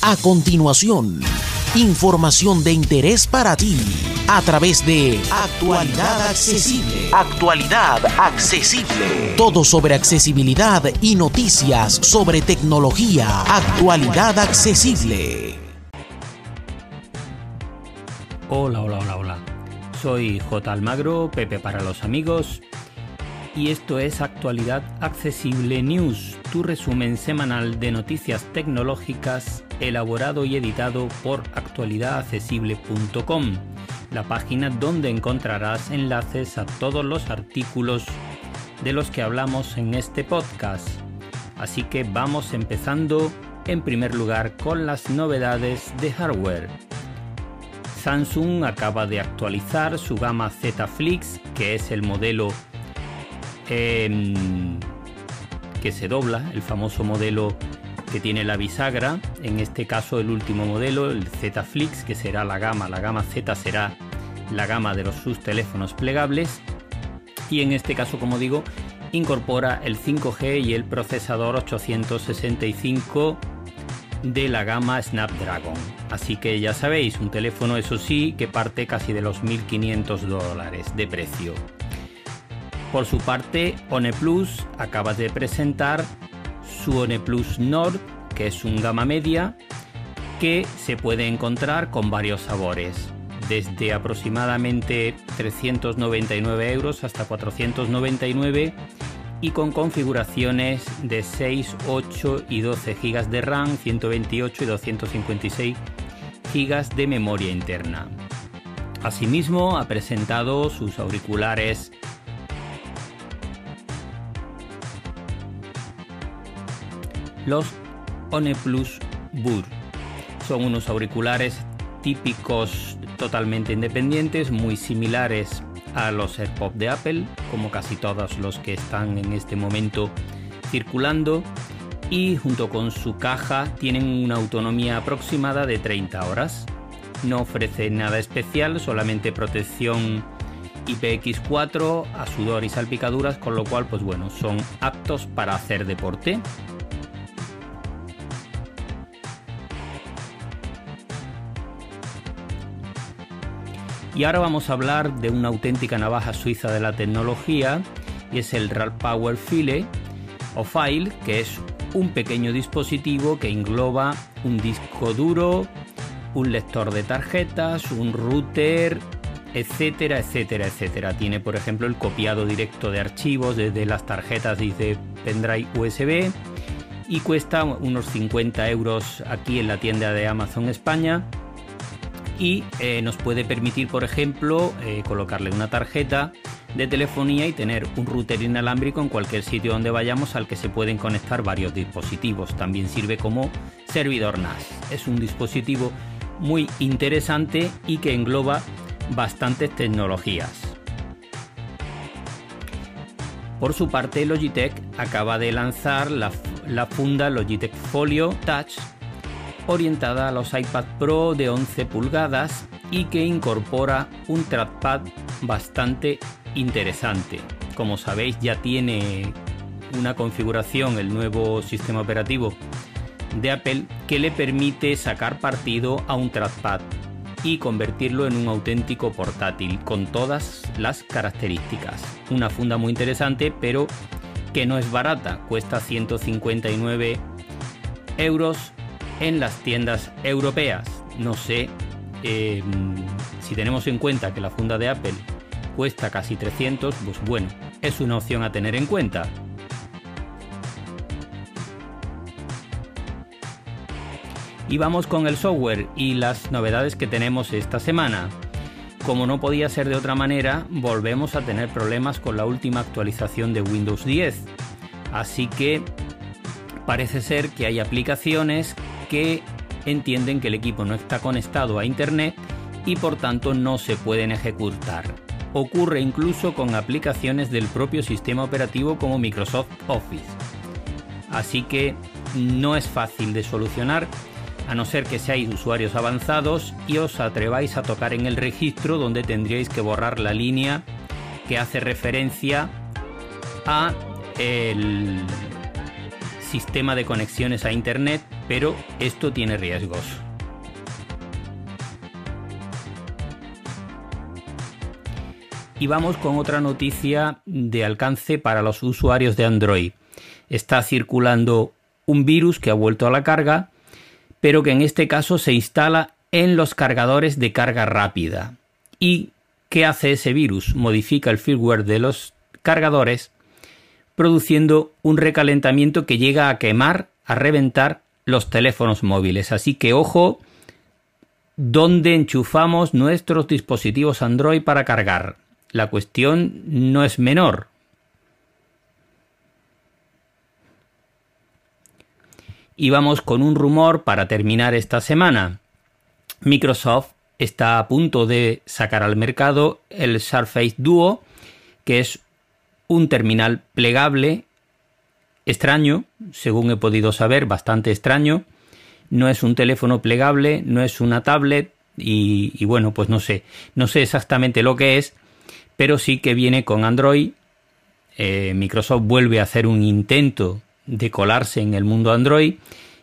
A continuación, información de interés para ti a través de Actualidad Accesible. Actualidad Accesible. Todo sobre accesibilidad y noticias sobre tecnología. Actualidad Accesible. Hola, hola, hola, hola. Soy J. Almagro, Pepe para los amigos. Y esto es Actualidad Accesible News, tu resumen semanal de noticias tecnológicas elaborado y editado por actualidadaccesible.com, la página donde encontrarás enlaces a todos los artículos de los que hablamos en este podcast. Así que vamos empezando en primer lugar con las novedades de hardware. Samsung acaba de actualizar su gama Z Flix, que es el modelo que se dobla, el famoso modelo que tiene la bisagra, en este caso el último modelo, el Z Flix, que será la gama, la gama Z será la gama de los sus teléfonos plegables y en este caso, como digo, incorpora el 5G y el procesador 865 de la gama Snapdragon. Así que ya sabéis, un teléfono eso sí que parte casi de los 1.500 dólares de precio. Por su parte, OnePlus acaba de presentar su OnePlus Nord, que es un gama media, que se puede encontrar con varios sabores, desde aproximadamente 399 euros hasta 499 y con configuraciones de 6, 8 y 12 GB de RAM, 128 y 256 GB de memoria interna. Asimismo, ha presentado sus auriculares los OnePlus Bur. Son unos auriculares típicos totalmente independientes, muy similares a los AirPods de Apple, como casi todos los que están en este momento circulando, y junto con su caja tienen una autonomía aproximada de 30 horas. No ofrece nada especial, solamente protección IPX4 a sudor y salpicaduras, con lo cual pues bueno, son aptos para hacer deporte. Y ahora vamos a hablar de una auténtica navaja suiza de la tecnología y es el RAL Power File o File, que es un pequeño dispositivo que engloba un disco duro, un lector de tarjetas, un router, etcétera, etcétera, etcétera. Tiene, por ejemplo, el copiado directo de archivos desde las tarjetas de pendrive USB y cuesta unos 50 euros aquí en la tienda de Amazon España y eh, nos puede permitir, por ejemplo, eh, colocarle una tarjeta de telefonía y tener un router inalámbrico en cualquier sitio donde vayamos al que se pueden conectar varios dispositivos. También sirve como servidor NAS. Es un dispositivo muy interesante y que engloba bastantes tecnologías. Por su parte, Logitech acaba de lanzar la, la funda Logitech Folio Touch orientada a los iPad Pro de 11 pulgadas y que incorpora un trackpad bastante interesante. Como sabéis ya tiene una configuración el nuevo sistema operativo de Apple que le permite sacar partido a un trackpad y convertirlo en un auténtico portátil con todas las características. Una funda muy interesante pero que no es barata, cuesta 159 euros en las tiendas europeas. No sé eh, si tenemos en cuenta que la funda de Apple cuesta casi 300, pues bueno, es una opción a tener en cuenta. Y vamos con el software y las novedades que tenemos esta semana. Como no podía ser de otra manera, volvemos a tener problemas con la última actualización de Windows 10. Así que parece ser que hay aplicaciones que entienden que el equipo no está conectado a Internet y por tanto no se pueden ejecutar. Ocurre incluso con aplicaciones del propio sistema operativo como Microsoft Office. Así que no es fácil de solucionar a no ser que seáis usuarios avanzados y os atreváis a tocar en el registro donde tendríais que borrar la línea que hace referencia a el sistema de conexiones a internet pero esto tiene riesgos. Y vamos con otra noticia de alcance para los usuarios de Android. Está circulando un virus que ha vuelto a la carga, pero que en este caso se instala en los cargadores de carga rápida. ¿Y qué hace ese virus? Modifica el firmware de los cargadores, produciendo un recalentamiento que llega a quemar, a reventar los teléfonos móviles. Así que ojo, ¿dónde enchufamos nuestros dispositivos Android para cargar? La cuestión no es menor. Y vamos con un rumor para terminar esta semana. Microsoft está a punto de sacar al mercado el Surface Duo, que es un terminal plegable extraño, según he podido saber, bastante extraño. No es un teléfono plegable, no es una tablet y, bueno, pues no sé, no sé exactamente lo que es, pero sí que viene con Android. Eh, Microsoft vuelve a hacer un intento de colarse en el mundo Android.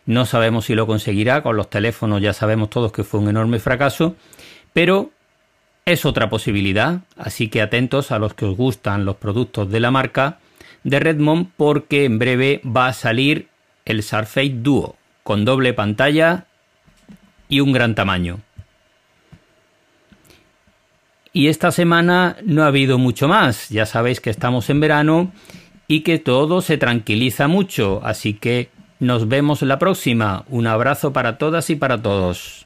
No sabemos si lo conseguirá. Con los teléfonos ya sabemos todos que fue un enorme fracaso. Pero es otra posibilidad. Así que atentos a los que os gustan los productos de la marca de Redmond porque en breve va a salir el Surface Duo con doble pantalla y un gran tamaño. Y esta semana no ha habido mucho más. Ya sabéis que estamos en verano y que todo se tranquiliza mucho. Así que nos vemos la próxima. Un abrazo para todas y para todos.